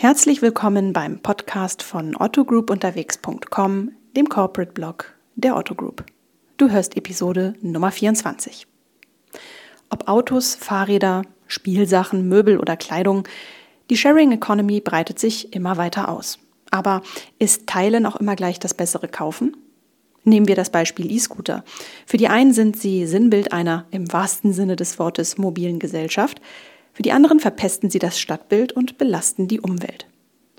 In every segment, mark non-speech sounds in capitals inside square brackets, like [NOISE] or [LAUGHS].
Herzlich willkommen beim Podcast von ottogroupunterwegs.com, dem Corporate Blog der Otto Group. Du hörst Episode Nummer 24. Ob Autos, Fahrräder, Spielsachen, Möbel oder Kleidung, die Sharing Economy breitet sich immer weiter aus. Aber ist Teilen auch immer gleich das bessere Kaufen? Nehmen wir das Beispiel E-Scooter. Für die einen sind sie Sinnbild einer im wahrsten Sinne des Wortes mobilen Gesellschaft, für die anderen verpesten sie das Stadtbild und belasten die Umwelt.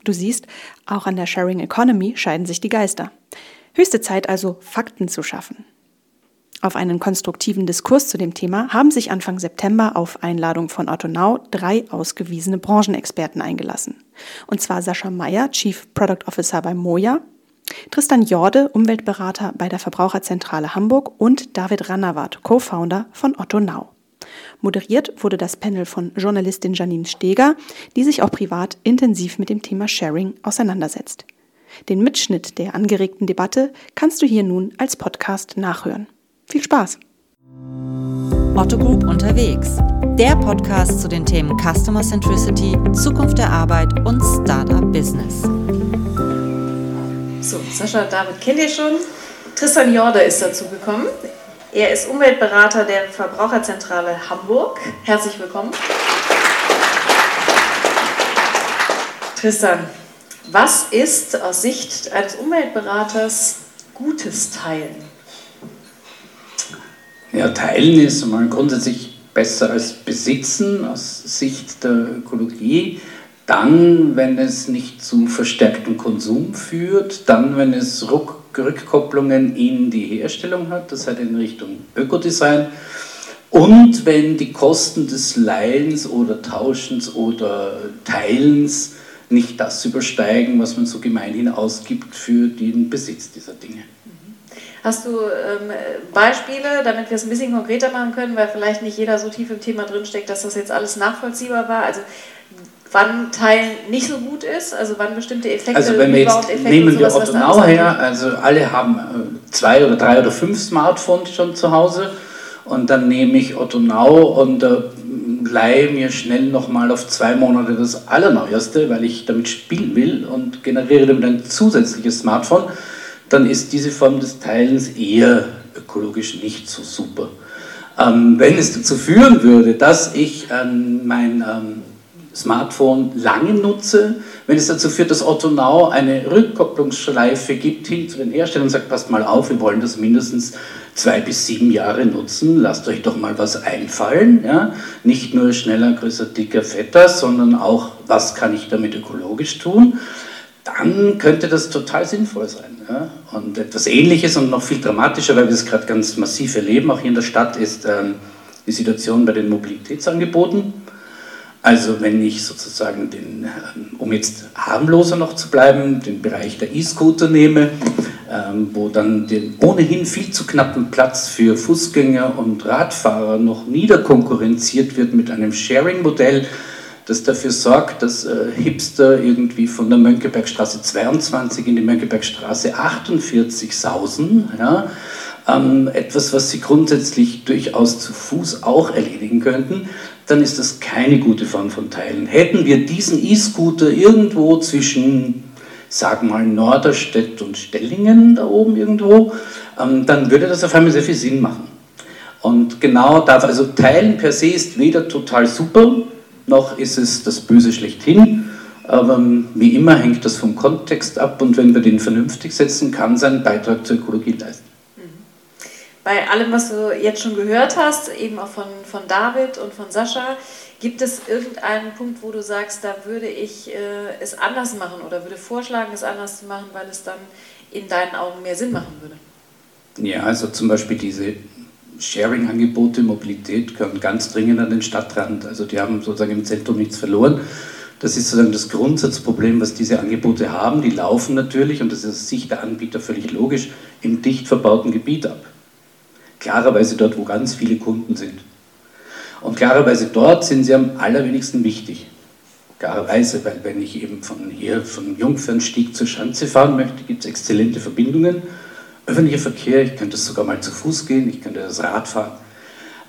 Du siehst, auch an der Sharing Economy scheiden sich die Geister. Höchste Zeit also, Fakten zu schaffen. Auf einen konstruktiven Diskurs zu dem Thema haben sich Anfang September auf Einladung von Otto Nau drei ausgewiesene Branchenexperten eingelassen. Und zwar Sascha Meyer, Chief Product Officer bei Moja, Tristan Jorde, Umweltberater bei der Verbraucherzentrale Hamburg und David Rannawat, Co-Founder von Otto Nau. Moderiert wurde das Panel von Journalistin Janine Steger, die sich auch privat intensiv mit dem Thema Sharing auseinandersetzt. Den Mitschnitt der angeregten Debatte kannst du hier nun als Podcast nachhören. Viel Spaß! Otto Group unterwegs. Der Podcast zu den Themen Customer Centricity, Zukunft der Arbeit und Startup Business. So, Sascha David kennt ihr schon. Tristan Jorde ist dazu gekommen. Er ist Umweltberater der Verbraucherzentrale Hamburg. Herzlich willkommen. Tristan, was ist aus Sicht eines Umweltberaters gutes Teilen? Ja, Teilen ist mal grundsätzlich besser als Besitzen aus Sicht der Ökologie. Dann, wenn es nicht zu verstärktem Konsum führt, dann, wenn es ruck Rückkopplungen in die Herstellung hat, das heißt in Richtung Ökodesign. Und wenn die Kosten des Leihens oder Tauschens oder Teilens nicht das übersteigen, was man so gemeinhin ausgibt für den Besitz dieser Dinge. Hast du ähm, Beispiele, damit wir es ein bisschen konkreter machen können, weil vielleicht nicht jeder so tief im Thema drinsteckt, dass das jetzt alles nachvollziehbar war? Also wann Teilen nicht so gut ist, also wann bestimmte Effekte Also wenn wir jetzt Effekte nehmen wir Otto Now her, also alle haben äh, zwei oder drei oder fünf Smartphones schon zu Hause und dann nehme ich Otto Now und äh, leihe mir schnell nochmal auf zwei Monate das Allerneueste, weil ich damit spielen will und generiere damit ein zusätzliches Smartphone, dann ist diese Form des Teilens eher ökologisch nicht so super. Ähm, wenn es dazu führen würde, dass ich ähm, mein ähm, Smartphone lange nutze, wenn es dazu führt, dass Otto Now eine Rückkopplungsschleife gibt hin zu den Herstellern und sagt, passt mal auf, wir wollen das mindestens zwei bis sieben Jahre nutzen, lasst euch doch mal was einfallen. Ja? Nicht nur schneller, größer, dicker, fetter, sondern auch, was kann ich damit ökologisch tun, dann könnte das total sinnvoll sein. Ja? Und etwas Ähnliches und noch viel dramatischer, weil wir es gerade ganz massiv erleben, auch hier in der Stadt, ist ähm, die Situation bei den Mobilitätsangeboten. Also wenn ich sozusagen den, ähm, um jetzt harmloser noch zu bleiben, den Bereich der E-Scooter nehme, ähm, wo dann den ohnehin viel zu knappen Platz für Fußgänger und Radfahrer noch niederkonkurrenziert wird mit einem Sharing-Modell, das dafür sorgt, dass äh, Hipster irgendwie von der Mönckebergstraße 22 in die Mönckebergstraße 48 sausen. Ja? Ähm, etwas, was sie grundsätzlich durchaus zu Fuß auch erledigen könnten dann ist das keine gute Form von Teilen. Hätten wir diesen E-Scooter irgendwo zwischen, sag mal, Norderstedt und Stellingen, da oben irgendwo, ähm, dann würde das auf einmal sehr viel Sinn machen. Und genau darf also Teilen per se ist weder total super, noch ist es das Böse schlechthin. Aber ähm, wie immer hängt das vom Kontext ab und wenn wir den vernünftig setzen, kann sein Beitrag zur Ökologie leisten bei allem, was du jetzt schon gehört hast, eben auch von, von David und von Sascha, gibt es irgendeinen Punkt, wo du sagst, da würde ich äh, es anders machen oder würde vorschlagen, es anders zu machen, weil es dann in deinen Augen mehr Sinn machen würde? Ja, also zum Beispiel diese Sharing-Angebote, Mobilität gehören ganz dringend an den Stadtrand. Also die haben sozusagen im Zentrum nichts verloren. Das ist sozusagen das Grundsatzproblem, was diese Angebote haben. Die laufen natürlich, und das ist aus Sicht der Anbieter völlig logisch, im dicht verbauten Gebiet ab. Klarerweise dort, wo ganz viele Kunden sind. Und klarerweise dort sind sie am allerwenigsten wichtig. Klarerweise, weil wenn ich eben von hier, vom Jungfernstieg zur Schanze fahren möchte, gibt es exzellente Verbindungen. Öffentlicher Verkehr, ich könnte sogar mal zu Fuß gehen, ich könnte das Rad fahren.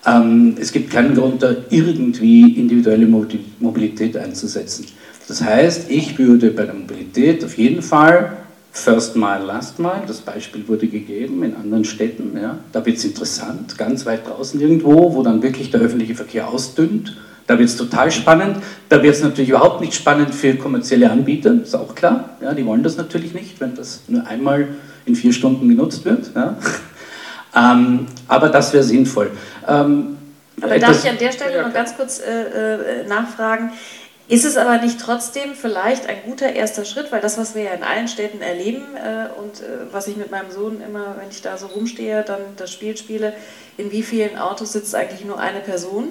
Ähm, es gibt keinen Grund, da irgendwie individuelle Mobilität einzusetzen. Das heißt, ich würde bei der Mobilität auf jeden Fall First Mile, Last Mile, das Beispiel wurde gegeben in anderen Städten, ja, da wird es interessant, ganz weit draußen irgendwo, wo dann wirklich der öffentliche Verkehr ausdünnt, da wird es total spannend, da wird es natürlich überhaupt nicht spannend für kommerzielle Anbieter, ist auch klar, ja, die wollen das natürlich nicht, wenn das nur einmal in vier Stunden genutzt wird, ja. [LAUGHS] ähm, aber das wäre sinnvoll. Ähm, aber darf ich an der Stelle noch ganz kurz äh, äh, nachfragen, ist es aber nicht trotzdem vielleicht ein guter erster Schritt, weil das, was wir ja in allen Städten erleben äh, und äh, was ich mit meinem Sohn immer, wenn ich da so rumstehe, dann das Spiel spiele, in wie vielen Autos sitzt eigentlich nur eine Person,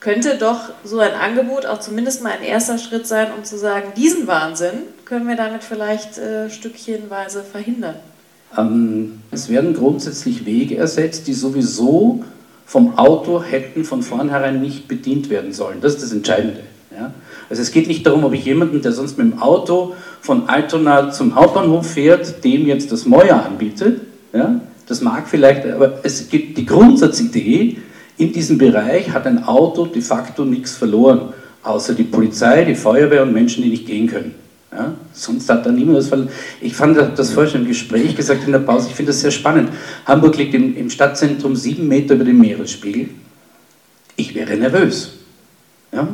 könnte doch so ein Angebot auch zumindest mal ein erster Schritt sein, um zu sagen, diesen Wahnsinn können wir damit vielleicht äh, stückchenweise verhindern. Ähm, es werden grundsätzlich Wege ersetzt, die sowieso vom Auto hätten von vornherein nicht bedient werden sollen. Das ist das Entscheidende. Ja? Also es geht nicht darum, ob ich jemanden, der sonst mit dem Auto von Altona zum Hauptbahnhof fährt, dem jetzt das Moja anbietet. Ja? Das mag vielleicht, aber es gibt die Grundsatzidee, in diesem Bereich hat ein Auto de facto nichts verloren, außer die Polizei, die Feuerwehr und Menschen, die nicht gehen können. Ja? Sonst hat da niemand was verloren. Ich fand das vorher schon im Gespräch gesagt in der Pause, ich finde das sehr spannend. Hamburg liegt im, im Stadtzentrum sieben Meter über dem Meeresspiegel. Ich wäre nervös. Ja?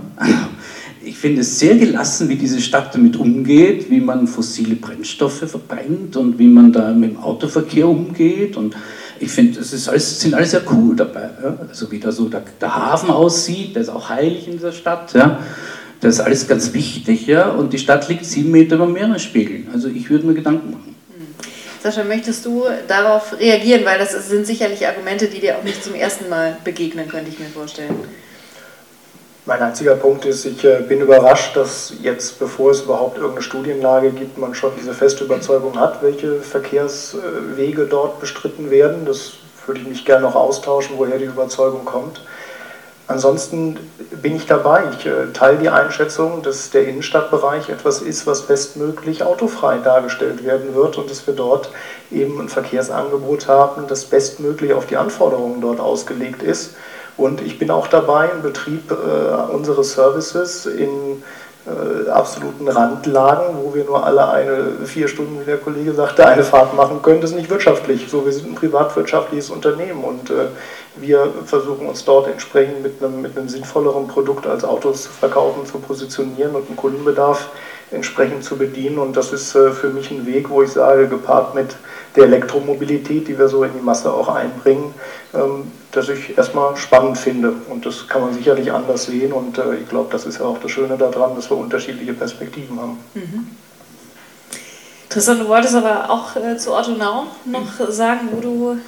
Ich finde es sehr gelassen, wie diese Stadt damit umgeht, wie man fossile Brennstoffe verbrennt und wie man da mit dem Autoverkehr umgeht. Und ich finde, es ist alles, sind alles sehr cool dabei. Ja? Also wie da so der, der, Hafen aussieht, der ist auch heilig in dieser Stadt. Ja? Das ist alles ganz wichtig. Ja? Und die Stadt liegt sieben Meter über dem Meeresspiegel. Also ich würde mir Gedanken machen. Sascha, möchtest du darauf reagieren? Weil das sind sicherlich Argumente, die dir auch nicht zum ersten Mal begegnen, könnte ich mir vorstellen. Mein einziger Punkt ist, ich äh, bin überrascht, dass jetzt, bevor es überhaupt irgendeine Studienlage gibt, man schon diese feste Überzeugung hat, welche Verkehrswege dort bestritten werden. Das würde ich mich gerne noch austauschen, woher die Überzeugung kommt. Ansonsten bin ich dabei. Ich äh, teile die Einschätzung, dass der Innenstadtbereich etwas ist, was bestmöglich autofrei dargestellt werden wird und dass wir dort eben ein Verkehrsangebot haben, das bestmöglich auf die Anforderungen dort ausgelegt ist. Und ich bin auch dabei im Betrieb äh, unseres Services in äh, absoluten Randlagen, wo wir nur alle eine vier Stunden, wie der Kollege sagte, eine Fahrt machen können. Das ist nicht wirtschaftlich. So, wir sind ein privatwirtschaftliches Unternehmen und äh, wir versuchen uns dort entsprechend mit einem, mit einem sinnvolleren Produkt als Autos zu verkaufen, zu positionieren und einen Kundenbedarf entsprechend zu bedienen. Und das ist äh, für mich ein Weg, wo ich sage, gepaart mit der Elektromobilität, die wir so in die Masse auch einbringen, ähm, das ich erstmal spannend finde. Und das kann man sicherlich anders sehen. Und äh, ich glaube, das ist ja auch das Schöne daran, dass wir unterschiedliche Perspektiven haben. Mhm. Tristan, du wolltest aber auch äh, zu Otto Now noch mhm. sagen, wo du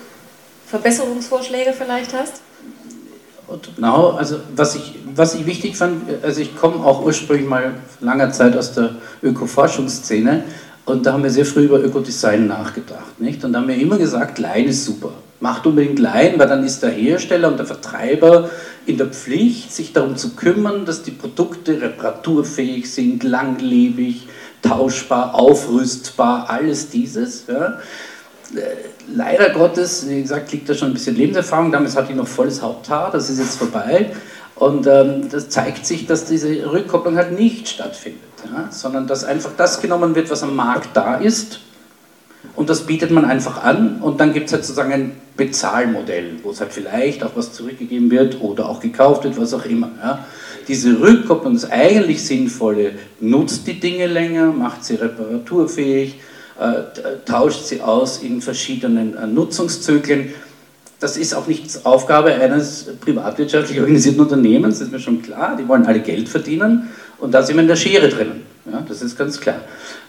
Verbesserungsvorschläge vielleicht hast? Now, also was ich, was ich wichtig fand, also ich komme auch ursprünglich mal langer Zeit aus der Ökoforschungsszene und da haben wir sehr früh über Ökodesign nachgedacht. Nicht? Und da haben wir immer gesagt, Lein ist super macht unbedingt Leiden, weil dann ist der Hersteller und der Vertreiber in der Pflicht, sich darum zu kümmern, dass die Produkte reparaturfähig sind, langlebig, tauschbar, aufrüstbar, alles dieses. Ja. Äh, leider Gottes, wie gesagt, liegt da schon ein bisschen Lebenserfahrung. Damals hatte ich noch volles Haupthaar, das ist jetzt vorbei. Und ähm, das zeigt sich, dass diese Rückkopplung halt nicht stattfindet, ja, sondern dass einfach das genommen wird, was am Markt da ist und das bietet man einfach an und dann gibt es halt sozusagen ein Bezahlmodell, wo es halt vielleicht auch was zurückgegeben wird oder auch gekauft wird, was auch immer. Ja. Diese Rückkopplung, das eigentlich Sinnvolle, nutzt die Dinge länger, macht sie reparaturfähig, äh, tauscht sie aus in verschiedenen äh, Nutzungszyklen. Das ist auch nicht Aufgabe eines privatwirtschaftlich organisierten Unternehmens, das ist mir schon klar. Die wollen alle Geld verdienen und da sind wir in der Schere drinnen. Ja, das ist ganz klar.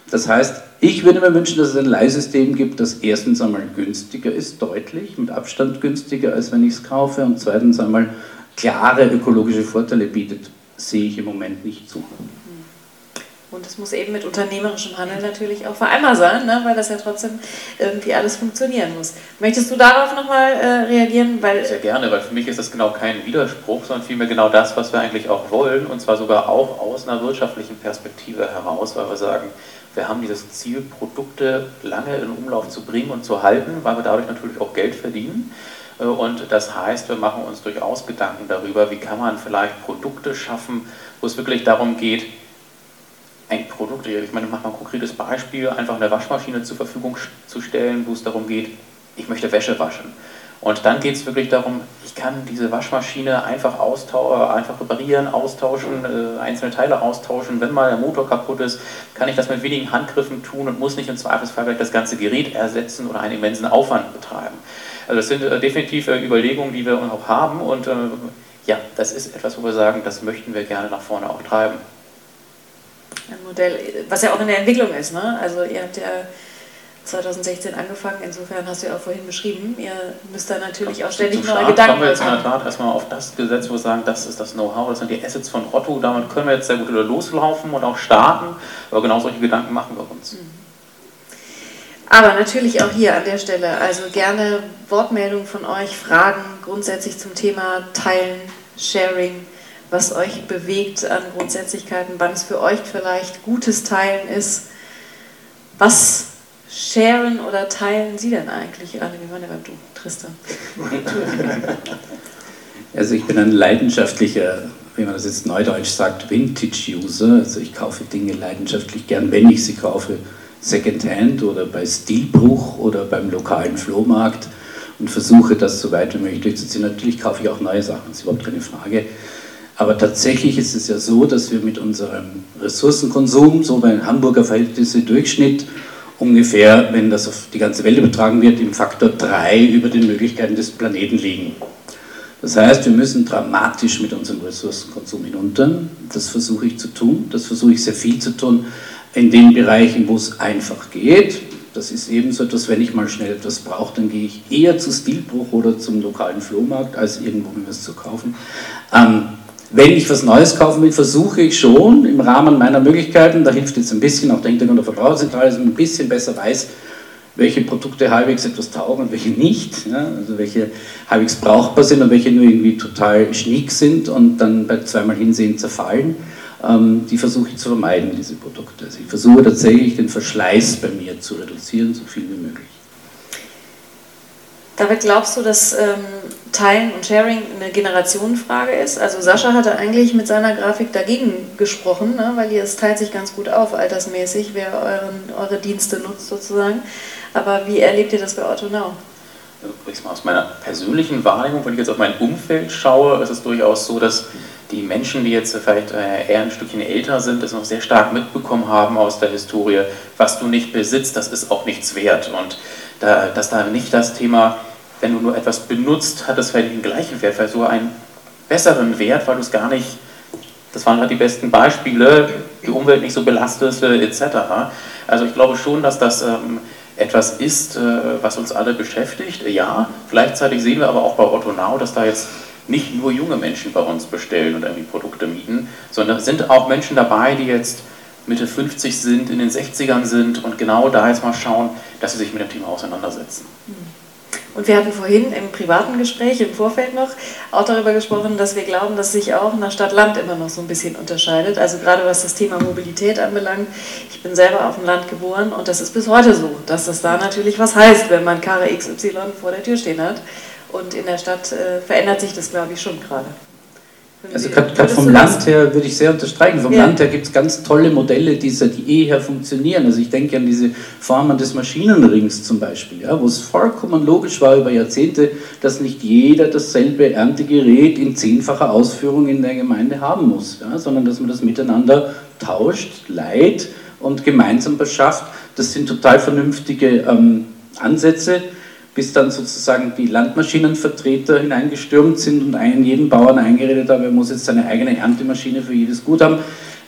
Das heißt, ich würde mir wünschen, dass es ein Leihsystem gibt, das erstens einmal günstiger ist, deutlich, mit Abstand günstiger, als wenn ich es kaufe, und zweitens einmal klare ökologische Vorteile bietet. Sehe ich im Moment nicht zu. Und es muss eben mit unternehmerischem Handeln natürlich auch vereinbar sein, ne? weil das ja trotzdem irgendwie alles funktionieren muss. Möchtest du darauf nochmal äh, reagieren? Weil Sehr gerne, weil für mich ist das genau kein Widerspruch, sondern vielmehr genau das, was wir eigentlich auch wollen, und zwar sogar auch aus einer wirtschaftlichen Perspektive heraus, weil wir sagen, wir haben dieses Ziel, Produkte lange in Umlauf zu bringen und zu halten, weil wir dadurch natürlich auch Geld verdienen. Äh, und das heißt, wir machen uns durchaus Gedanken darüber, wie kann man vielleicht Produkte schaffen, wo es wirklich darum geht, ein Produkt, ich meine, mach mal ein konkretes Beispiel, einfach eine Waschmaschine zur Verfügung zu stellen, wo es darum geht, ich möchte Wäsche waschen. Und dann geht es wirklich darum, ich kann diese Waschmaschine einfach, austau einfach reparieren, austauschen, äh, einzelne Teile austauschen. Wenn mal der Motor kaputt ist, kann ich das mit wenigen Handgriffen tun und muss nicht im Zweifelsfall gleich das ganze Gerät ersetzen oder einen immensen Aufwand betreiben. Also das sind äh, definitiv äh, Überlegungen, die wir auch haben und äh, ja, das ist etwas, wo wir sagen, das möchten wir gerne nach vorne auch treiben. Ein Modell, was ja auch in der Entwicklung ist. Ne? Also ihr habt ja 2016 angefangen, insofern hast du ja auch vorhin beschrieben, ihr müsst da natürlich auch ständig neue Gedanken haben. kommen wir jetzt in der Tat erstmal auf das Gesetz, wo wir sagen, das ist das Know-how, das sind die Assets von Otto, damit können wir jetzt sehr gut loslaufen und auch starten, aber genau solche Gedanken machen wir uns. Mhm. Aber natürlich auch hier an der Stelle, also gerne Wortmeldungen von euch, Fragen grundsätzlich zum Thema Teilen, Sharing, was euch bewegt an Grundsätzlichkeiten, wann es für euch vielleicht gutes Teilen ist. Was sharen oder teilen Sie denn eigentlich, Anne? Wie war denn Du, Tristan? [LAUGHS] Also ich bin ein leidenschaftlicher, wie man das jetzt neudeutsch sagt, Vintage-User. Also ich kaufe Dinge leidenschaftlich gern, wenn ich sie kaufe, Secondhand oder bei Stilbruch oder beim lokalen Flohmarkt und versuche das so weit wie möglich durchzuziehen. Natürlich kaufe ich auch neue Sachen, das ist überhaupt keine Frage. Aber tatsächlich ist es ja so, dass wir mit unserem Ressourcenkonsum, so bei Hamburger Verhältnisse Durchschnitt, ungefähr, wenn das auf die ganze Welt übertragen wird, im Faktor 3 über den Möglichkeiten des Planeten liegen. Das heißt, wir müssen dramatisch mit unserem Ressourcenkonsum hinunter. Das versuche ich zu tun. Das versuche ich sehr viel zu tun in den Bereichen, wo es einfach geht. Das ist ebenso etwas, wenn ich mal schnell etwas brauche, dann gehe ich eher zu Stilbruch oder zum lokalen Flohmarkt, als irgendwo mir was zu kaufen. Ähm, wenn ich was Neues kaufen will, versuche ich schon im Rahmen meiner Möglichkeiten, da hilft jetzt ein bisschen auch der Hintergrund der Verbraucherzentrale, dass man ein bisschen besser weiß, welche Produkte halbwegs etwas taugen und welche nicht, ja, also welche halbwegs brauchbar sind und welche nur irgendwie total schnick sind und dann bei zweimal Hinsehen zerfallen. Ähm, die versuche ich zu vermeiden, diese Produkte. Also ich versuche tatsächlich den Verschleiß bei mir zu reduzieren, so viel wie möglich. David, glaubst du, dass ähm, Teilen und Sharing eine Generationenfrage ist? Also Sascha hatte eigentlich mit seiner Grafik dagegen gesprochen, ne? weil ihr es teilt sich ganz gut auf, altersmäßig, wer euren, eure Dienste nutzt sozusagen. Aber wie erlebt ihr das bei Otto Now? Also, aus meiner persönlichen Wahrnehmung, wenn ich jetzt auf mein Umfeld schaue, ist es durchaus so, dass die Menschen, die jetzt vielleicht äh, eher ein Stückchen älter sind, das noch sehr stark mitbekommen haben aus der Historie, was du nicht besitzt, das ist auch nichts wert. Und da, dass da nicht das Thema, wenn du nur etwas benutzt, hat das vielleicht den gleichen Wert, vielleicht sogar einen besseren Wert, weil du es gar nicht, das waren halt die besten Beispiele, die Umwelt nicht so belastest, äh, etc. Also ich glaube schon, dass das ähm, etwas ist, äh, was uns alle beschäftigt. Ja, gleichzeitig sehen wir aber auch bei Otto Now, dass da jetzt nicht nur junge Menschen bei uns bestellen und irgendwie Produkte mieten, sondern sind auch Menschen dabei, die jetzt Mitte 50 sind, in den 60ern sind und genau da jetzt mal schauen, dass sie sich mit dem Thema auseinandersetzen. Und wir hatten vorhin im privaten Gespräch im Vorfeld noch auch darüber gesprochen, dass wir glauben, dass sich auch nach Stadt-Land immer noch so ein bisschen unterscheidet. Also gerade was das Thema Mobilität anbelangt. Ich bin selber auf dem Land geboren und das ist bis heute so, dass das da natürlich was heißt, wenn man Karre XY vor der Tür stehen hat. Und in der Stadt äh, verändert sich das, glaube ich, schon gerade. Also gerade vom Land her würde ich sehr unterstreichen. Vom ja. Land her gibt es ganz tolle Modelle, die seit jeher funktionieren. Also ich denke an diese Formen des Maschinenrings zum Beispiel, ja, wo es vollkommen logisch war über Jahrzehnte, dass nicht jeder dasselbe Erntegerät in zehnfacher Ausführung in der Gemeinde haben muss, ja, sondern dass man das miteinander tauscht, leiht und gemeinsam beschafft. Das sind total vernünftige ähm, Ansätze bis dann sozusagen die Landmaschinenvertreter hineingestürmt sind und einen jeden Bauern eingeredet haben, er muss jetzt seine eigene Erntemaschine für jedes Gut haben.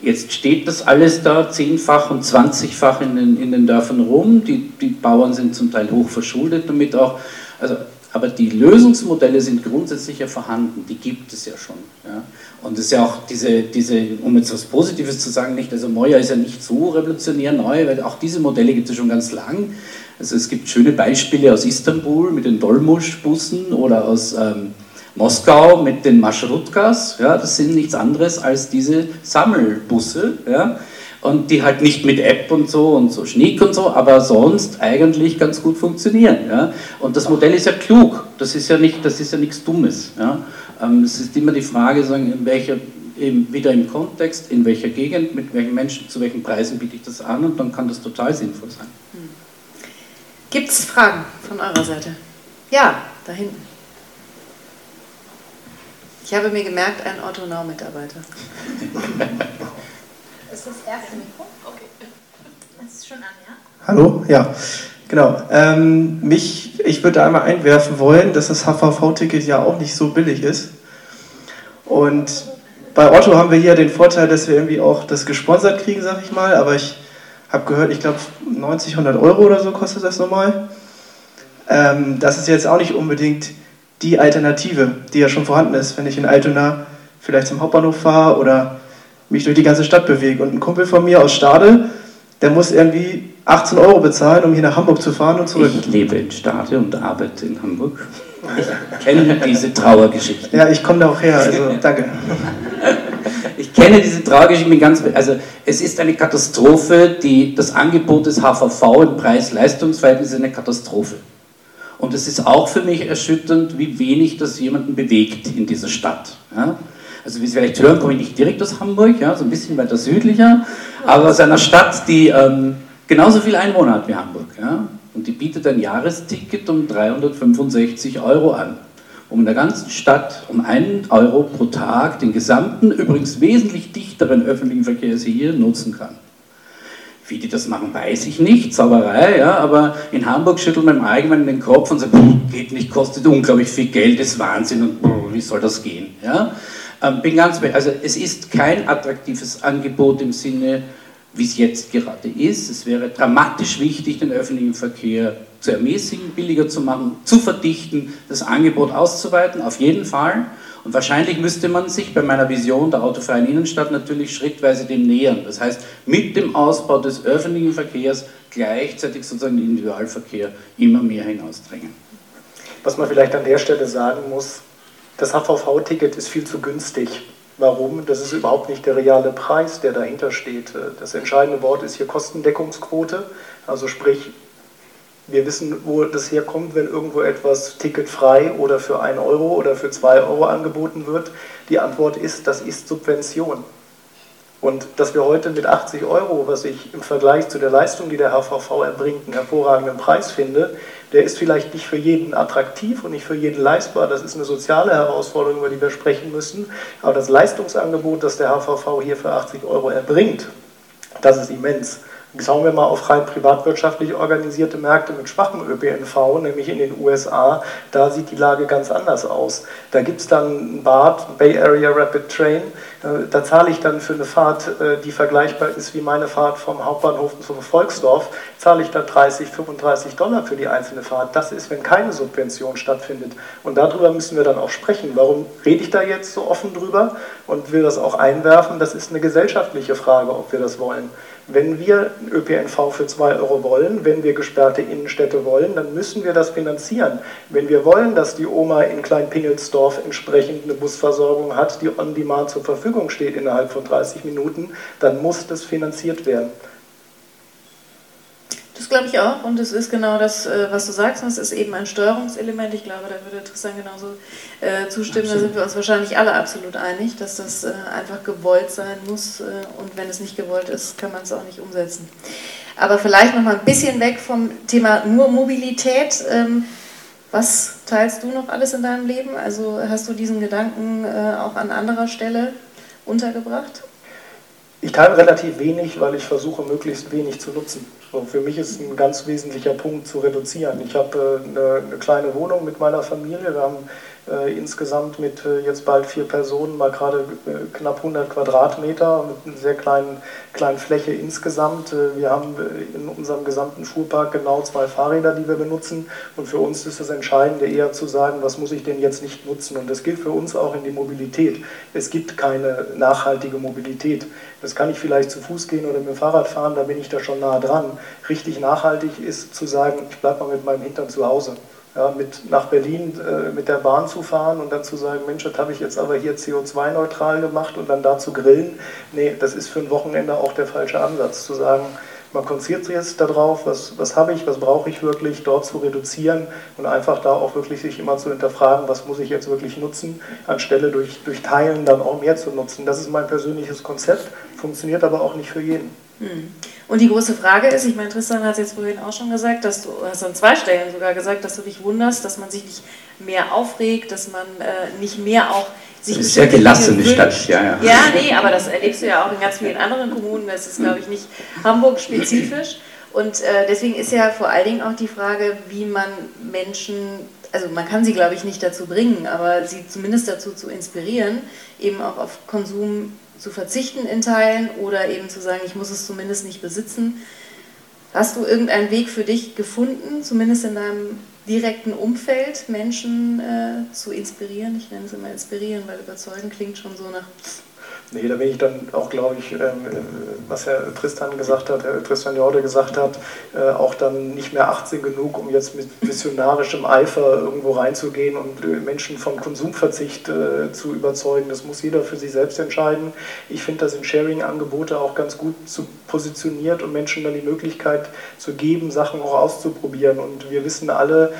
Jetzt steht das alles da zehnfach und zwanzigfach in den, in den Dörfern rum. Die, die Bauern sind zum Teil hoch verschuldet damit auch. Also, aber die Lösungsmodelle sind grundsätzlich ja vorhanden, die gibt es ja schon. Ja. Und es ist ja auch diese, diese, um jetzt was Positives zu sagen, nicht, also Moja ist ja nicht so revolutionär neu, weil auch diese Modelle gibt es schon ganz lang. Also es gibt schöne Beispiele aus Istanbul mit den Dolmusch-Bussen oder aus ähm, Moskau mit den Maschrutkas. Ja, das sind nichts anderes als diese Sammelbusse. Ja, und die halt nicht mit App und so und so Schnick und so, aber sonst eigentlich ganz gut funktionieren. Ja? Und das Modell ist ja klug, das ist ja, nicht, das ist ja nichts Dummes. Ja? Ähm, es ist immer die Frage, sagen, in welcher wieder im Kontext, in welcher Gegend, mit welchen Menschen, zu welchen Preisen biete ich das an und dann kann das total sinnvoll sein. Gibt es Fragen von eurer Seite? Ja, da hinten. Ich habe mir gemerkt, ein Otto Now-Mitarbeiter. [LAUGHS] ist das erste Mikro? Okay. Das ist schon an, ja? Hallo, ja. Genau. Ähm, mich, ich würde einmal einwerfen wollen, dass das HVV-Ticket ja auch nicht so billig ist. Und bei Otto haben wir hier den Vorteil, dass wir irgendwie auch das gesponsert kriegen, sag ich mal. Aber ich habe gehört, ich glaube 90, 100 Euro oder so kostet das normal. Ähm, das ist jetzt auch nicht unbedingt die Alternative, die ja schon vorhanden ist, wenn ich in Altona vielleicht zum Hauptbahnhof fahre oder mich durch die ganze Stadt bewege. Und ein Kumpel von mir aus Stade, der muss irgendwie 18 Euro bezahlen, um hier nach Hamburg zu fahren und zurück. Ich lebe in Stade und arbeite in Hamburg. Ich kenne diese Trauergeschichte. Ja, ich komme da auch her, also danke. [LAUGHS] Ich kenne diese Trauergeschichte ganz. Also, es ist eine Katastrophe, die, das Angebot des HVV im Preis-Leistungs-Verhältnis ist eine Katastrophe. Und es ist auch für mich erschütternd, wie wenig das jemanden bewegt in dieser Stadt. Ja? Also wie Sie vielleicht hören, komme ich nicht direkt aus Hamburg, ja, so ein bisschen weiter südlicher, aber aus einer Stadt, die ähm, genauso viel Einwohner hat wie Hamburg. Ja? Und die bietet ein Jahresticket um 365 Euro an, um in der ganzen Stadt um einen Euro pro Tag den gesamten, übrigens wesentlich dichteren öffentlichen Verkehr hier nutzen kann. Wie die das machen, weiß ich nicht, Zauberei, ja, aber in Hamburg schüttelt man im Allgemeinen den Kopf und sagt, geht nicht, kostet unglaublich viel Geld, ist Wahnsinn und wie soll das gehen? Ja? Ähm, bin ganz, also es ist kein attraktives Angebot im Sinne, wie es jetzt gerade ist. Es wäre dramatisch wichtig, den öffentlichen Verkehr zu ermäßigen, billiger zu machen, zu verdichten, das Angebot auszuweiten, auf jeden Fall. Und wahrscheinlich müsste man sich bei meiner Vision der autofreien Innenstadt natürlich schrittweise dem nähern. Das heißt, mit dem Ausbau des öffentlichen Verkehrs gleichzeitig sozusagen den Individualverkehr immer mehr hinausdrängen. Was man vielleicht an der Stelle sagen muss, das HVV-Ticket ist viel zu günstig. Warum? Das ist überhaupt nicht der reale Preis, der dahinter steht. Das entscheidende Wort ist hier Kostendeckungsquote. Also sprich, wir wissen, wo das herkommt, wenn irgendwo etwas ticketfrei oder für 1 Euro oder für 2 Euro angeboten wird. Die Antwort ist, das ist Subvention. Und dass wir heute mit 80 Euro, was ich im Vergleich zu der Leistung, die der HVV erbringt, einen hervorragenden Preis finde, der ist vielleicht nicht für jeden attraktiv und nicht für jeden leistbar. Das ist eine soziale Herausforderung, über die wir sprechen müssen. Aber das Leistungsangebot, das der HVV hier für 80 Euro erbringt, das ist immens. Schauen wir mal auf rein privatwirtschaftlich organisierte Märkte mit schwachem ÖPNV, nämlich in den USA. Da sieht die Lage ganz anders aus. Da gibt es dann ein BART, Bay Area Rapid Train. Da zahle ich dann für eine Fahrt, äh, die vergleichbar ist wie meine Fahrt vom Hauptbahnhof zum Volksdorf, zahle ich da 30, 35 Dollar für die einzelne Fahrt. Das ist, wenn keine Subvention stattfindet. Und darüber müssen wir dann auch sprechen. Warum rede ich da jetzt so offen drüber und will das auch einwerfen? Das ist eine gesellschaftliche Frage, ob wir das wollen. Wenn wir ÖPNV für 2 Euro wollen, wenn wir gesperrte Innenstädte wollen, dann müssen wir das finanzieren. Wenn wir wollen, dass die Oma in Kleinpingelsdorf entsprechend eine Busversorgung hat, die on demand zur Verfügung steht innerhalb von 30 Minuten, dann muss das finanziert werden. Das glaube ich auch und es ist genau das, äh, was du sagst. es ist eben ein Steuerungselement. Ich glaube, da würde Tristan genauso äh, zustimmen. Absolut. Da sind wir uns wahrscheinlich alle absolut einig, dass das äh, einfach gewollt sein muss. und wenn es nicht gewollt ist, kann man es auch nicht umsetzen. Aber vielleicht noch mal ein bisschen weg vom Thema nur Mobilität. Ähm, was teilst du noch alles in deinem Leben? Also hast du diesen Gedanken auch an anderer Stelle untergebracht? Ich teile relativ wenig, weil ich versuche, möglichst wenig zu nutzen. So, für mich ist ein ganz wesentlicher Punkt zu reduzieren. Ich habe äh, eine, eine, kleine Wohnung mit meiner Familie. Wir haben äh, insgesamt mit äh, jetzt bald vier Personen mal gerade äh, knapp 100 Quadratmeter mit einer sehr kleinen, kleinen Fläche insgesamt. Äh, wir haben in unserem gesamten Fuhrpark genau zwei Fahrräder, die wir benutzen. Und für uns ist das Entscheidende eher zu sagen, was muss ich denn jetzt nicht nutzen? Und das gilt für uns auch in die Mobilität. Es gibt keine nachhaltige Mobilität. Das kann ich vielleicht zu Fuß gehen oder mit dem Fahrrad fahren, da bin ich da schon nah dran. Richtig nachhaltig ist zu sagen, ich bleibe mal mit meinem Hintern zu Hause ja, mit nach Berlin äh, mit der Bahn zu fahren und dann zu sagen, Mensch, das habe ich jetzt aber hier CO2-neutral gemacht und dann da zu grillen. Nee, das ist für ein Wochenende auch der falsche Ansatz, zu sagen, Man konzentriert sich jetzt darauf, was, was habe ich, was brauche ich wirklich, dort zu reduzieren und einfach da auch wirklich sich immer zu hinterfragen, was muss ich jetzt wirklich nutzen, anstelle durch, durch Teilen dann auch mehr zu nutzen. Das ist mein persönliches Konzept, funktioniert aber auch nicht für jeden. Hm. Und die große Frage ist, ich meine, Tristan hat es jetzt vorhin auch schon gesagt, dass du, hast an zwei Stellen sogar gesagt, dass du dich wunderst, dass man sich nicht mehr aufregt, dass man äh, nicht mehr auch sich das ist sehr gelassene Stadt, ja, ja. Ja, nee, aber das erlebst du ja auch in ganz vielen anderen Kommunen, das ist, glaube ich, nicht Hamburg-spezifisch. Und äh, deswegen ist ja vor allen Dingen auch die Frage, wie man Menschen, also man kann sie, glaube ich, nicht dazu bringen, aber sie zumindest dazu zu inspirieren, eben auch auf Konsum zu verzichten in Teilen oder eben zu sagen, ich muss es zumindest nicht besitzen. Hast du irgendeinen Weg für dich gefunden, zumindest in deinem direkten Umfeld, Menschen äh, zu inspirieren? Ich nenne es immer inspirieren, weil überzeugen klingt schon so nach Nee, da bin ich dann auch, glaube ich, ähm, was Herr Tristan gesagt hat, Herr Tristan Jorde gesagt hat, äh, auch dann nicht mehr 18 genug, um jetzt mit missionarischem Eifer irgendwo reinzugehen und äh, Menschen vom Konsumverzicht äh, zu überzeugen. Das muss jeder für sich selbst entscheiden. Ich finde das in Sharing-Angebote auch ganz gut positioniert und Menschen dann die Möglichkeit zu geben, Sachen auch auszuprobieren. Und wir wissen alle,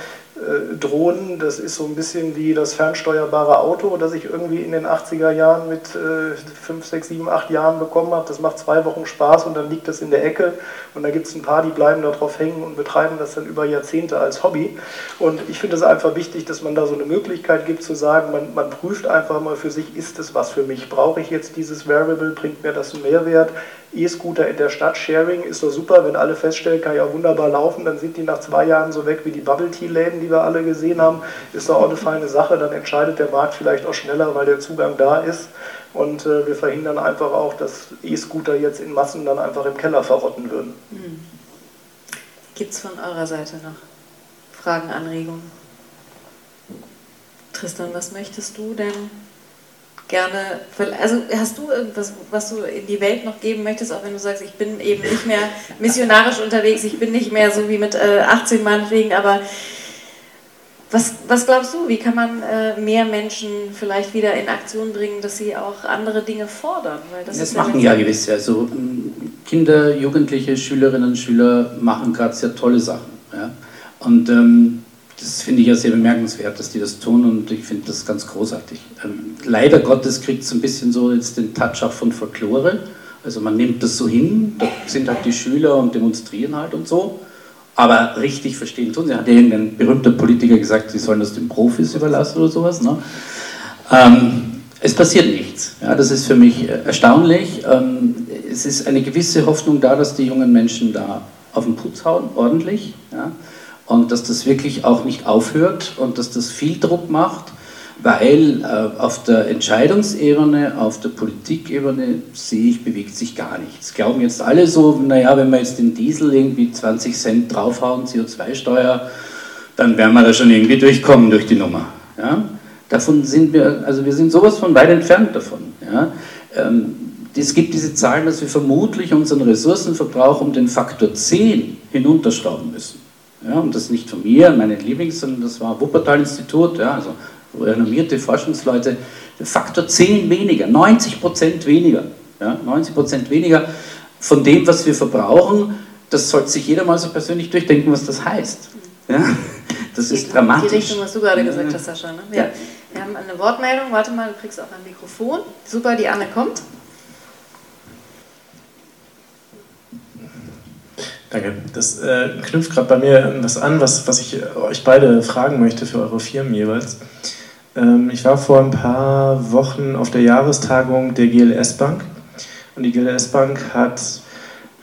Drohnen, das ist so ein bisschen wie das fernsteuerbare Auto, das ich irgendwie in den 80er Jahren mit 5, 6, 7, 8 Jahren bekommen habe. Das macht zwei Wochen Spaß und dann liegt das in der Ecke und da gibt es ein paar, die bleiben da drauf hängen und betreiben das dann über Jahrzehnte als Hobby. Und ich finde es einfach wichtig, dass man da so eine Möglichkeit gibt zu sagen, man, man prüft einfach mal für sich, ist es was für mich? Brauche ich jetzt dieses Variable? Bringt mir das einen Mehrwert? E-Scooter in der Stadt, Sharing ist doch super, wenn alle feststellen, kann ja wunderbar laufen, dann sind die nach zwei Jahren so weg wie die Bubble-Tea-Läden, die wir alle gesehen haben, ist doch auch eine feine Sache, dann entscheidet der Markt vielleicht auch schneller, weil der Zugang da ist und äh, wir verhindern einfach auch, dass E-Scooter jetzt in Massen dann einfach im Keller verrotten würden. Hm. Gibt es von eurer Seite noch Fragen, Anregungen? Tristan, was möchtest du denn gerne, also hast du irgendwas, was du in die Welt noch geben möchtest, auch wenn du sagst, ich bin eben nicht mehr [LAUGHS] missionarisch unterwegs, ich bin nicht mehr so wie mit äh, 18 meinetwegen, aber was, was glaubst du, wie kann man äh, mehr Menschen vielleicht wieder in Aktion bringen, dass sie auch andere Dinge fordern? Das, das machen ja gewisse, also Kinder, Jugendliche, Schülerinnen und Schüler machen gerade sehr tolle Sachen. Ja? Und ähm, das finde ich ja sehr bemerkenswert, dass die das tun und ich finde das ganz großartig. Ähm, leider Gottes kriegt es ein bisschen so jetzt den Touch auch von Folklore. Also man nimmt das so hin, da sind halt die Schüler und demonstrieren halt und so. Aber richtig verstehen tun sie. Hat ja irgendein berühmter Politiker gesagt, sie sollen das den Profis überlassen oder sowas. Ne? Ähm, es passiert nichts. Ja, das ist für mich äh, erstaunlich. Ähm, es ist eine gewisse Hoffnung da, dass die jungen Menschen da auf den Putz hauen, ordentlich. Ja? und dass das wirklich auch nicht aufhört und dass das viel Druck macht, weil äh, auf der Entscheidungsebene, auf der Politikebene sehe ich, bewegt sich gar nichts. Glauben jetzt alle so, naja, wenn wir jetzt den Diesel irgendwie 20 Cent draufhauen, CO2-Steuer, dann werden wir da schon irgendwie durchkommen durch die Nummer. Ja? Davon sind wir, also wir sind sowas von weit entfernt davon. Ja? Ähm, es gibt diese Zahlen, dass wir vermutlich unseren Ressourcenverbrauch um den Faktor 10 hinunterschrauben müssen. Ja, und das nicht von mir, meine Lieblings, sondern das war Wuppertal-Institut, ja, also renommierte Forschungsleute, Faktor 10 weniger, 90 Prozent weniger. Ja, 90 Prozent weniger von dem, was wir verbrauchen. Das sollte sich jeder mal so persönlich durchdenken, was das heißt. Ja, das ist dramatisch. Die Richtung, was du gerade gesagt hast, Sascha. Ne? Ja. Wir haben eine Wortmeldung. Warte mal, du kriegst auch ein Mikrofon. Super, die Anne kommt. Danke. Das äh, knüpft gerade bei mir was an, was, was ich euch beide fragen möchte für eure Firmen jeweils. Ähm, ich war vor ein paar Wochen auf der Jahrestagung der GLS Bank und die GLS Bank hat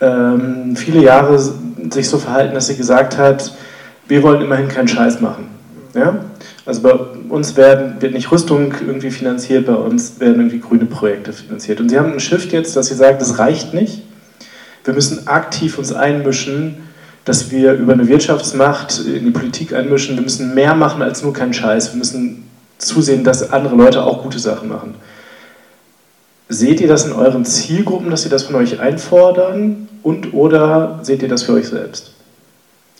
ähm, viele Jahre sich so verhalten, dass sie gesagt hat, wir wollen immerhin keinen Scheiß machen. Ja? Also bei uns werden, wird nicht Rüstung irgendwie finanziert, bei uns werden irgendwie grüne Projekte finanziert. Und sie haben einen Shift jetzt, dass sie sagen, das reicht nicht wir müssen aktiv uns einmischen, dass wir über eine Wirtschaftsmacht in die Politik einmischen. Wir müssen mehr machen als nur keinen Scheiß. Wir müssen zusehen, dass andere Leute auch gute Sachen machen. Seht ihr das in euren Zielgruppen, dass sie das von euch einfordern? Und oder seht ihr das für euch selbst?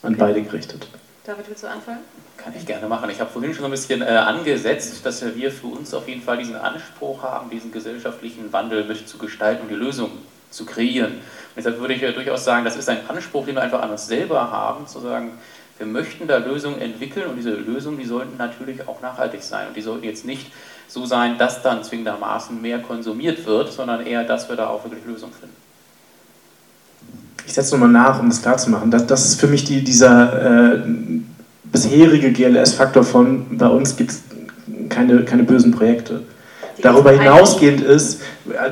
An beide gerichtet. David, willst du anfangen? Kann ich gerne machen. Ich habe vorhin schon ein bisschen äh, angesetzt, dass wir für uns auf jeden Fall diesen Anspruch haben, diesen gesellschaftlichen Wandel mit zu gestalten und die Lösung zu kreieren. Und deshalb würde ich ja durchaus sagen, das ist ein Anspruch, den wir einfach an uns selber haben, zu sagen, wir möchten da Lösungen entwickeln und diese Lösungen, die sollten natürlich auch nachhaltig sein und die sollten jetzt nicht so sein, dass dann zwingendermaßen mehr konsumiert wird, sondern eher, dass wir da auch wirklich Lösungen finden. Ich setze nochmal nach, um das klarzumachen. Das, das ist für mich die, dieser äh, bisherige GLS-Faktor von, bei uns gibt es keine, keine bösen Projekte. Darüber hinausgehend ist,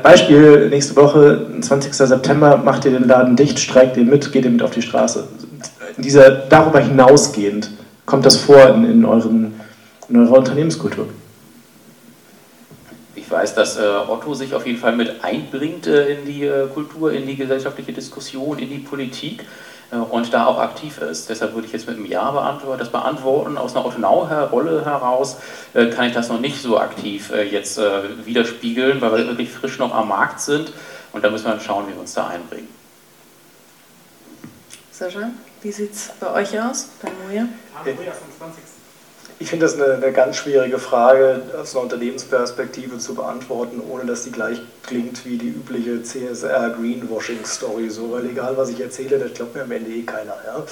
Beispiel nächste Woche, 20. September, macht ihr den Laden dicht, streikt ihr mit, geht ihr mit auf die Straße. Dieser, darüber hinausgehend kommt das vor in, in, euren, in eurer Unternehmenskultur. Ich weiß, dass äh, Otto sich auf jeden Fall mit einbringt äh, in die äh, Kultur, in die gesellschaftliche Diskussion, in die Politik äh, und da auch aktiv ist. Deshalb würde ich jetzt mit einem Ja beantworten. Das beantworten aus einer Otto-Rolle heraus äh, kann ich das noch nicht so aktiv äh, jetzt widerspiegeln, weil wir wirklich frisch noch am Markt sind und da müssen wir dann schauen, wie wir uns da einbringen. Sascha, wie sieht es bei euch aus, bei Moja? 20. Ich finde das eine, eine, ganz schwierige Frage aus einer Unternehmensperspektive zu beantworten, ohne dass die gleich klingt wie die übliche CSR-Greenwashing-Story. So, weil egal, was ich erzähle, das glaubt mir am Ende eh keiner. Ja?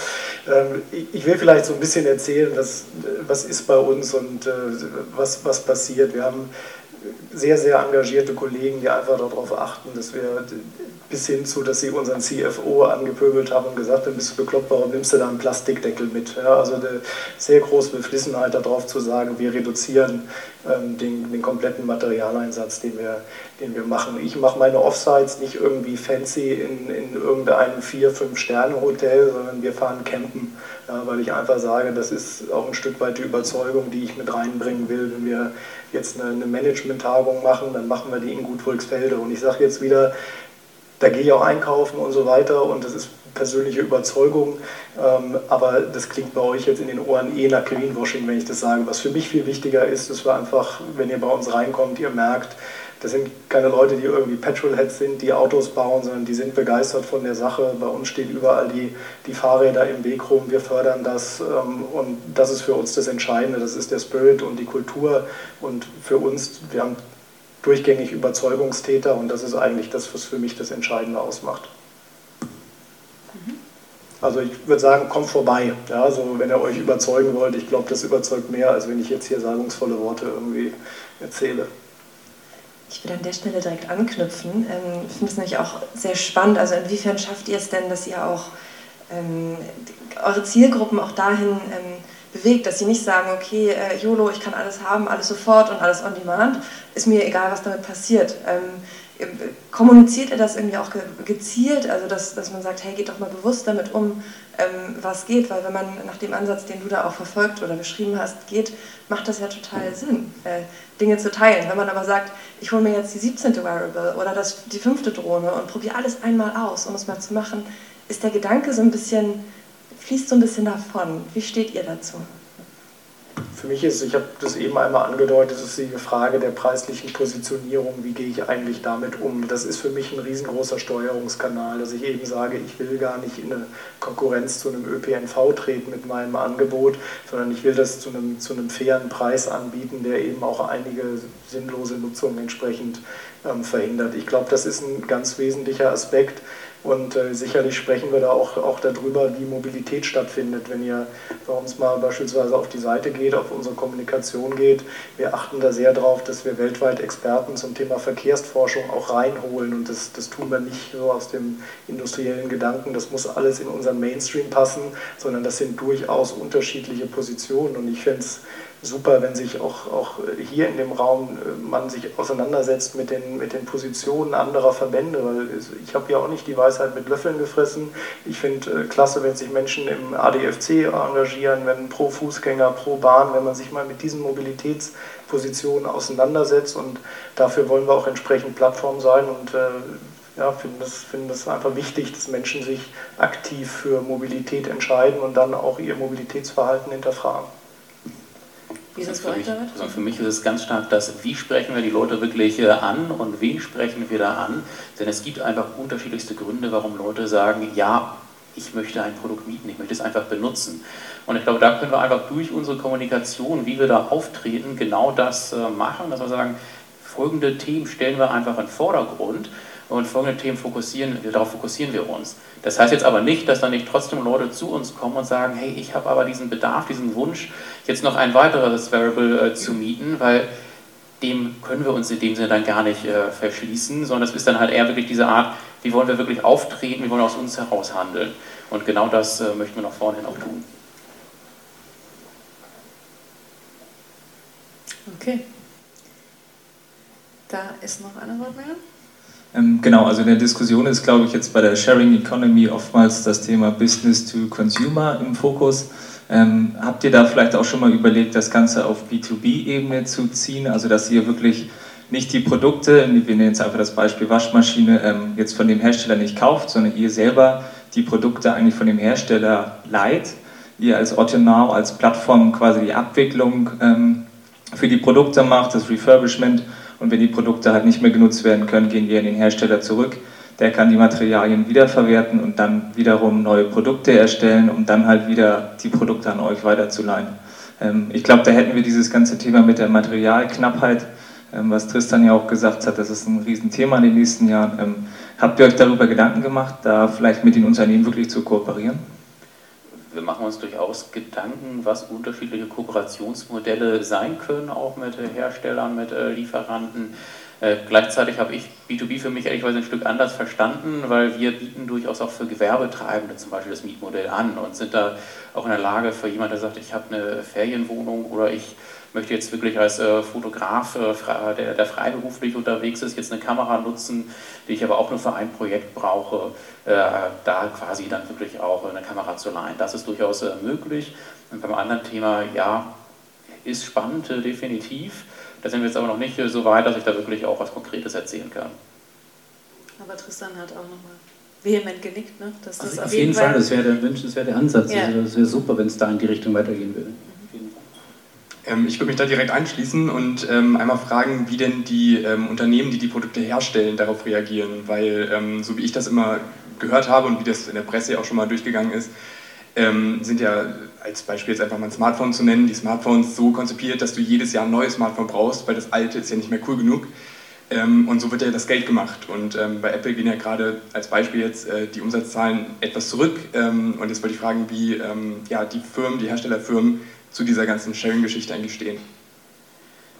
Ähm, ich, will vielleicht so ein bisschen erzählen, was, was ist bei uns und äh, was, was passiert. Wir haben sehr, sehr engagierte Kollegen, die einfach darauf achten, dass wir bis hin zu, dass sie unseren CFO angepöbelt haben und gesagt haben, bist du bekloppt, warum nimmst du da einen Plastikdeckel mit? Ja, also eine sehr große Beflissenheit darauf zu sagen, wir reduzieren den, den, kompletten Materialeinsatz, den wir, den wir machen. Ich mache meine Offsites nicht irgendwie fancy in, in irgendeinem vier, fünf Sterne Hotel, sondern wir fahren campen, ja, weil ich einfach sage, das ist auch ein Stück weit die Überzeugung, die ich mit reinbringen will, wenn wir jetzt eine, eine Management-Tagung machen, dann machen wir die in Gutwolksfelde. Und ich sage jetzt wieder, da gehe ich auch einkaufen und so weiter und das ist persönliche Überzeugung, ähm, aber das klingt bei euch jetzt in den Ohren eh nach Greenwashing, wenn ich das sage. Was für mich viel wichtiger ist, dass wir einfach, wenn ihr bei uns reinkommt, ihr merkt, das sind keine Leute, die irgendwie Petrolheads sind, die Autos bauen, sondern die sind begeistert von der Sache. Bei uns stehen überall die, die Fahrräder im Weg rum, wir fördern das ähm, und das ist für uns das Entscheidende. Das ist der Spirit und die Kultur und für uns, wir haben durchgängig Überzeugungstäter und das ist eigentlich das, was für mich das Entscheidende ausmacht. Also ich würde sagen, kommt vorbei. Ja, also wenn ihr euch überzeugen wollt, ich glaube, das überzeugt mehr, als wenn ich jetzt hier sagungsvolle Worte irgendwie erzähle. Ich will an der Stelle direkt anknüpfen. Ähm, ich finde es nämlich auch sehr spannend. Also inwiefern schafft ihr es denn, dass ihr auch ähm, eure Zielgruppen auch dahin ähm, bewegt, dass sie nicht sagen, okay, äh, YOLO, ich kann alles haben, alles sofort und alles on demand, ist mir egal, was damit passiert. Ähm, kommuniziert ihr das irgendwie auch gezielt, also dass, dass man sagt, hey, geht doch mal bewusst damit um, ähm, was geht, weil wenn man nach dem Ansatz, den du da auch verfolgt oder beschrieben hast, geht, macht das ja total Sinn, äh, Dinge zu teilen. Wenn man aber sagt, ich hole mir jetzt die 17. Wearable oder das, die fünfte Drohne und probiere alles einmal aus, um es mal zu machen, ist der Gedanke so ein bisschen fließt so ein bisschen davon. Wie steht ihr dazu? Für mich ist, ich habe das eben einmal angedeutet, ist die Frage der preislichen Positionierung, wie gehe ich eigentlich damit um. Das ist für mich ein riesengroßer Steuerungskanal, dass ich eben sage, ich will gar nicht in eine Konkurrenz zu einem ÖPNV treten mit meinem Angebot, sondern ich will das zu einem, zu einem fairen Preis anbieten, der eben auch einige sinnlose Nutzungen entsprechend ähm, verhindert. Ich glaube, das ist ein ganz wesentlicher Aspekt und äh, sicherlich sprechen wir da auch, auch darüber, wie Mobilität stattfindet. Wenn ihr bei uns mal beispielsweise auf die Seite geht, auf unsere Kommunikation geht, wir achten da sehr darauf, dass wir weltweit Experten zum Thema Verkehrsforschung auch reinholen. Und das, das tun wir nicht so aus dem industriellen Gedanken, das muss alles in unseren Mainstream passen, sondern das sind durchaus unterschiedliche Positionen. Und ich finde es super, wenn sich auch, auch hier in dem Raum äh, man sich auseinandersetzt mit den, mit den Positionen anderer Verbände, ich habe ja auch nicht die Weisheit mit Löffeln gefressen. Ich finde äh, klasse, wenn sich Menschen im ADFC engagieren, wenn pro Fußgänger, pro Bahn, wenn man sich mal mit diesen Mobilitätspositionen auseinandersetzt und dafür wollen wir auch entsprechend Plattform sein und äh, ja, finden das, finden das einfach wichtig, dass Menschen sich aktiv für Mobilität entscheiden und dann auch ihr Mobilitätsverhalten hinterfragen. Wie ist das für, mich, also für mich ist es ganz stark das, wie sprechen wir die Leute wirklich äh, an und wen sprechen wir da an. Denn es gibt einfach unterschiedlichste Gründe, warum Leute sagen, ja, ich möchte ein Produkt mieten, ich möchte es einfach benutzen. Und ich glaube, da können wir einfach durch unsere Kommunikation, wie wir da auftreten, genau das äh, machen, dass wir sagen, folgende Themen stellen wir einfach in den Vordergrund und folgende Themen fokussieren, darauf fokussieren wir uns. Das heißt jetzt aber nicht, dass dann nicht trotzdem Leute zu uns kommen und sagen, hey, ich habe aber diesen Bedarf, diesen Wunsch, jetzt noch ein weiteres Variable äh, zu mieten, weil dem können wir uns in dem Sinne dann gar nicht äh, verschließen, sondern das ist dann halt eher wirklich diese Art, wie wollen wir wirklich auftreten, wie wollen wir aus uns heraus handeln. Und genau das äh, möchten wir nach vorne hin auch tun. Okay. Da ist noch eine Wortmeldung. Ähm, genau, also in der Diskussion ist, glaube ich, jetzt bei der Sharing Economy oftmals das Thema Business to Consumer im Fokus. Ähm, habt ihr da vielleicht auch schon mal überlegt, das Ganze auf B2B-Ebene zu ziehen? Also, dass ihr wirklich nicht die Produkte, wir nehmen jetzt einfach das Beispiel Waschmaschine, ähm, jetzt von dem Hersteller nicht kauft, sondern ihr selber die Produkte eigentlich von dem Hersteller leiht. Ihr als Otto Now, als Plattform quasi die Abwicklung ähm, für die Produkte macht, das Refurbishment und wenn die Produkte halt nicht mehr genutzt werden können, gehen die an den Hersteller zurück. Der kann die Materialien wiederverwerten und dann wiederum neue Produkte erstellen, um dann halt wieder die Produkte an euch weiterzuleihen. Ähm, ich glaube, da hätten wir dieses ganze Thema mit der Materialknappheit, ähm, was Tristan ja auch gesagt hat, das ist ein Riesenthema in den nächsten Jahren. Ähm, habt ihr euch darüber Gedanken gemacht, da vielleicht mit den Unternehmen wirklich zu kooperieren? Wir machen uns durchaus Gedanken, was unterschiedliche Kooperationsmodelle sein können, auch mit Herstellern, mit äh, Lieferanten. Äh, gleichzeitig habe ich B2B für mich ehrlicherweise ein Stück anders verstanden, weil wir bieten durchaus auch für Gewerbetreibende zum Beispiel das Mietmodell an und sind da auch in der Lage für jemanden, der sagt, ich habe eine Ferienwohnung oder ich möchte jetzt wirklich als äh, Fotograf, äh, der, der, freiberuflich unterwegs ist, jetzt eine Kamera nutzen, die ich aber auch nur für ein Projekt brauche, äh, da quasi dann wirklich auch eine Kamera zu leihen. Das ist durchaus möglich. Und beim anderen Thema, ja, ist spannend, definitiv. Da sind wir jetzt aber noch nicht so weit, dass ich da wirklich auch was Konkretes erzählen kann. Aber Tristan hat auch nochmal vehement genickt, ne? Dass das also auf, jeden Fall, Fall das wäre der wünschenswerte Ansatz. Ja. Also das wäre super, wenn es da in die Richtung weitergehen würde. Ähm, ich würde mich da direkt anschließen und ähm, einmal fragen, wie denn die ähm, Unternehmen, die die Produkte herstellen, darauf reagieren. Weil, ähm, so wie ich das immer gehört habe und wie das in der Presse auch schon mal durchgegangen ist, ähm, sind ja als Beispiel jetzt einfach mal ein Smartphone zu nennen, die Smartphones so konzipiert, dass du jedes Jahr ein neues Smartphone brauchst, weil das alte ist ja nicht mehr cool genug. Ähm, und so wird ja das Geld gemacht. Und bei Apple gehen ja gerade als Beispiel jetzt äh, die Umsatzzahlen etwas zurück. und jetzt wollte ich fragen, wie ja, die Firmen, die Herstellerfirmen zu dieser ganzen Sharing-Geschichte eigentlich stehen?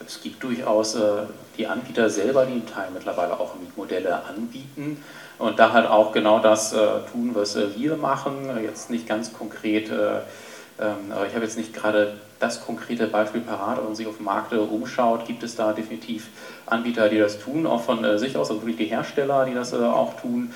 Es gibt durchaus äh, die Anbieter selber, die Teil mittlerweile auch Mietmodelle anbieten und da halt auch genau das äh, tun, was äh, wir machen. Jetzt nicht ganz konkret, äh, ähm, aber ich habe jetzt nicht gerade das konkrete Beispiel parat, wenn man sich auf dem Markt umschaut, gibt es da definitiv Anbieter, die das tun, auch von äh, sich aus, also wirklich die Hersteller, die das äh, auch tun.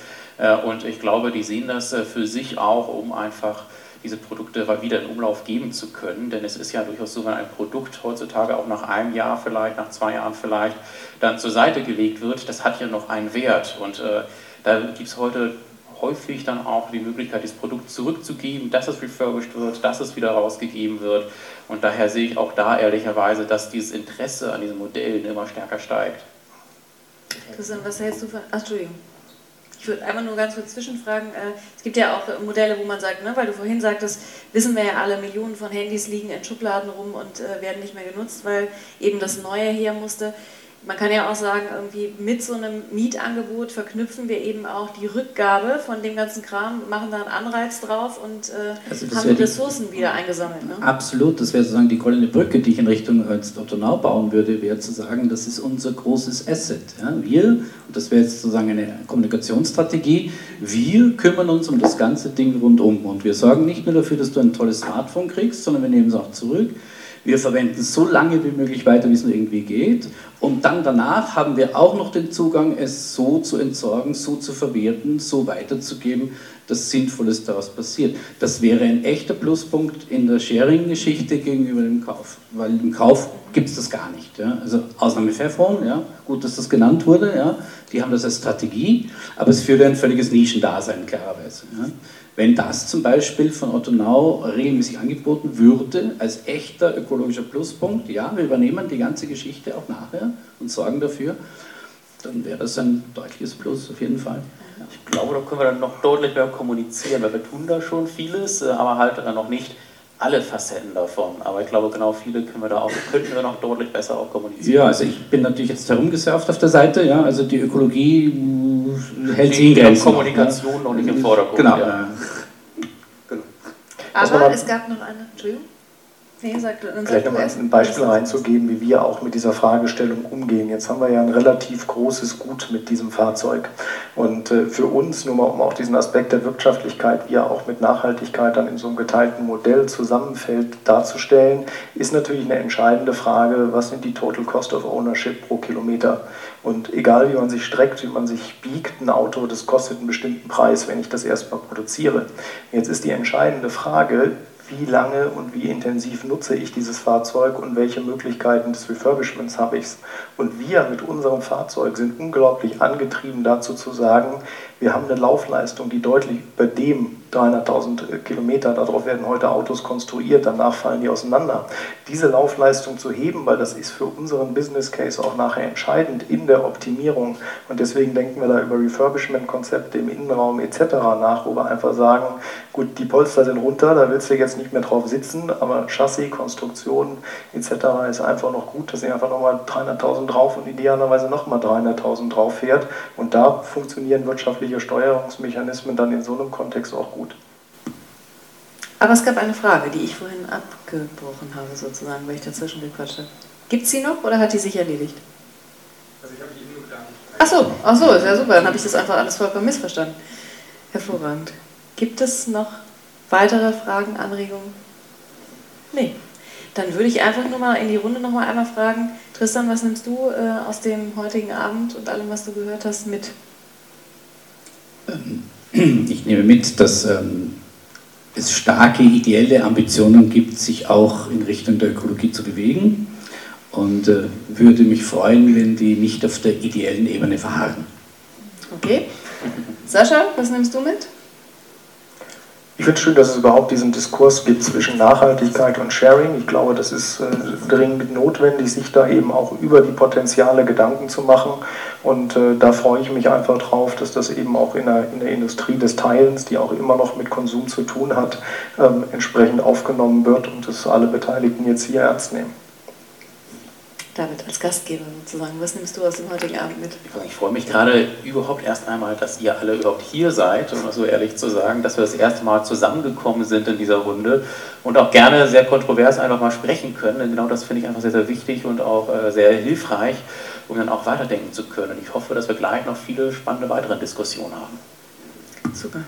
und ich glaube, die sehen das für sich auch, um einfach diese Produkte wieder in Umlauf geben zu können. Denn es ist ja durchaus so, wenn ein Produkt heutzutage auch nach einem Jahr vielleicht, nach zwei Jahren vielleicht dann zur Seite gelegt wird, das hat ja noch einen Wert. Und äh, da gibt es heute häufig dann auch die Möglichkeit, dieses Produkt zurückzugeben, dass es refurbished wird, dass es wieder rausgegeben wird. Und daher sehe ich auch da ehrlicherweise, dass dieses Interesse an diesen Modellen immer stärker steigt. Christian, was hältst du von. Ach, Entschuldigung. Ich würde einmal nur ganz kurz zwischenfragen. Äh, es gibt ja auch Modelle, wo man sagt, ne, weil du vorhin sagtest, wissen wir ja alle, Millionen von Handys liegen in Schubladen rum und äh, werden nicht mehr genutzt, weil eben das Neue her musste man kann ja auch sagen, irgendwie mit so einem Mietangebot verknüpfen wir eben auch die Rückgabe von dem ganzen Kram, machen da einen Anreiz drauf und äh, also haben die Ressourcen wieder eingesammelt. Ne? Absolut, das wäre sozusagen die goldene Brücke, die ich in Richtung Ottonau bauen würde, wäre zu sagen, das ist unser großes Asset. Ja? Wir, und das wäre jetzt sozusagen eine Kommunikationsstrategie, wir kümmern uns um das ganze Ding rundum und wir sorgen nicht nur dafür, dass du ein tolles Smartphone kriegst, sondern wir nehmen es auch zurück wir verwenden so lange wie möglich weiter, wie es nur irgendwie geht. Und dann danach haben wir auch noch den Zugang, es so zu entsorgen, so zu verwerten, so weiterzugeben, dass Sinnvolles daraus passiert. Das wäre ein echter Pluspunkt in der Sharing-Geschichte gegenüber dem Kauf. Weil im Kauf gibt es das gar nicht. Ja. Also Ausnahme Fairphone, ja, gut, dass das genannt wurde, ja. die haben das als Strategie, aber es führt ein völliges Nischendasein, klarerweise. Ja. Wenn das zum Beispiel von Otto Now regelmäßig angeboten würde, als echter ökologischer Pluspunkt, ja, wir übernehmen die ganze Geschichte auch nachher und sorgen dafür, dann wäre das ein deutliches Plus auf jeden Fall. Ich glaube, da können wir dann noch deutlich mehr kommunizieren, weil wir tun da schon vieles, äh, aber halt dann noch nicht alle Facetten davon. Aber ich glaube, genau viele können wir da auch, könnten wir noch deutlich besser auch kommunizieren. Ja, also ich bin natürlich jetzt herumgesurft auf der Seite, ja, also die Ökologie hält sich in Grenzen. Kommunikation noch nicht im Vordergrund. Genau. Ja. Aber es gab noch eine, Entschuldigung. Nee, sag, Vielleicht nochmal ein Beispiel reinzugeben, wie wir auch mit dieser Fragestellung umgehen. Jetzt haben wir ja ein relativ großes Gut mit diesem Fahrzeug. Und äh, für uns, nur mal um auch diesen Aspekt der Wirtschaftlichkeit, wie er auch mit Nachhaltigkeit dann in so einem geteilten Modell zusammenfällt, darzustellen, ist natürlich eine entscheidende Frage, was sind die Total Cost of Ownership pro Kilometer? Und egal wie man sich streckt, wie man sich biegt, ein Auto, das kostet einen bestimmten Preis, wenn ich das erstmal produziere. Jetzt ist die entscheidende Frage, wie lange und wie intensiv nutze ich dieses Fahrzeug und welche Möglichkeiten des Refurbishments habe ich. Und wir mit unserem Fahrzeug sind unglaublich angetrieben dazu zu sagen, wir haben eine Laufleistung, die deutlich über dem 300.000 Kilometer, darauf werden heute Autos konstruiert, danach fallen die auseinander. Diese Laufleistung zu heben, weil das ist für unseren Business Case auch nachher entscheidend in der Optimierung. Und deswegen denken wir da über Refurbishment-Konzepte im Innenraum etc. nach, wo wir einfach sagen, gut, die Polster sind runter, da willst du jetzt nicht mehr drauf sitzen, aber Chassis, Konstruktion etc. ist einfach noch gut, dass ich einfach nochmal 300.000 drauf und idealerweise nochmal 300.000 drauf fährt. Und da funktionieren wirtschaftliche Steuerungsmechanismen dann in so einem Kontext auch gut. Aber es gab eine Frage, die ich vorhin abgebrochen habe, sozusagen, weil ich dazwischen gequatscht habe. Gibt es sie noch oder hat die sich erledigt? Also ich habe die nur gedacht. Ach so, ach so, ist ja super. Dann habe ich das einfach alles vollkommen missverstanden. Hervorragend. Gibt es noch weitere Fragen, Anregungen? Nee. Dann würde ich einfach nur mal in die Runde noch mal einmal fragen, Tristan, was nimmst du äh, aus dem heutigen Abend und allem, was du gehört hast, mit? Ich nehme mit, dass ähm, es starke ideelle Ambitionen gibt, sich auch in Richtung der Ökologie zu bewegen und äh, würde mich freuen, wenn die nicht auf der ideellen Ebene verharren. Okay. Sascha, was nimmst du mit? Ich finde es schön, dass es überhaupt diesen Diskurs gibt zwischen Nachhaltigkeit und Sharing. Ich glaube, das ist äh, dringend notwendig, sich da eben auch über die Potenziale Gedanken zu machen. Und äh, da freue ich mich einfach drauf, dass das eben auch in der, in der Industrie des Teilens, die auch immer noch mit Konsum zu tun hat, ähm, entsprechend aufgenommen wird und dass alle Beteiligten jetzt hier ernst nehmen. David, als Gastgeber sozusagen, was nimmst du aus dem heutigen Abend mit? Ich freue mich gerade überhaupt erst einmal, dass ihr alle überhaupt hier seid, um das so ehrlich zu sagen, dass wir das erste Mal zusammengekommen sind in dieser Runde und auch gerne sehr kontrovers einfach mal sprechen können. Denn genau das finde ich einfach sehr, sehr wichtig und auch äh, sehr hilfreich, um dann auch weiterdenken zu können. Ich hoffe, dass wir gleich noch viele spannende weitere Diskussionen haben. Super.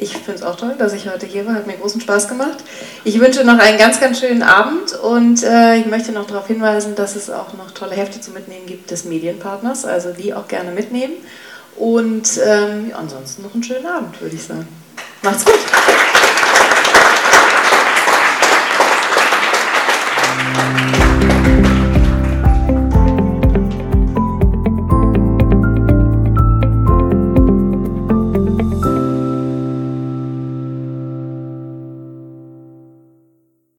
Ich finde es auch toll, dass ich heute hier war. Hat mir großen Spaß gemacht. Ich wünsche noch einen ganz, ganz schönen Abend und äh, ich möchte noch darauf hinweisen, dass es auch noch tolle Hefte zu mitnehmen gibt des Medienpartners. Also die auch gerne mitnehmen. Und ähm, ja, ansonsten noch einen schönen Abend, würde ich sagen. Macht's gut.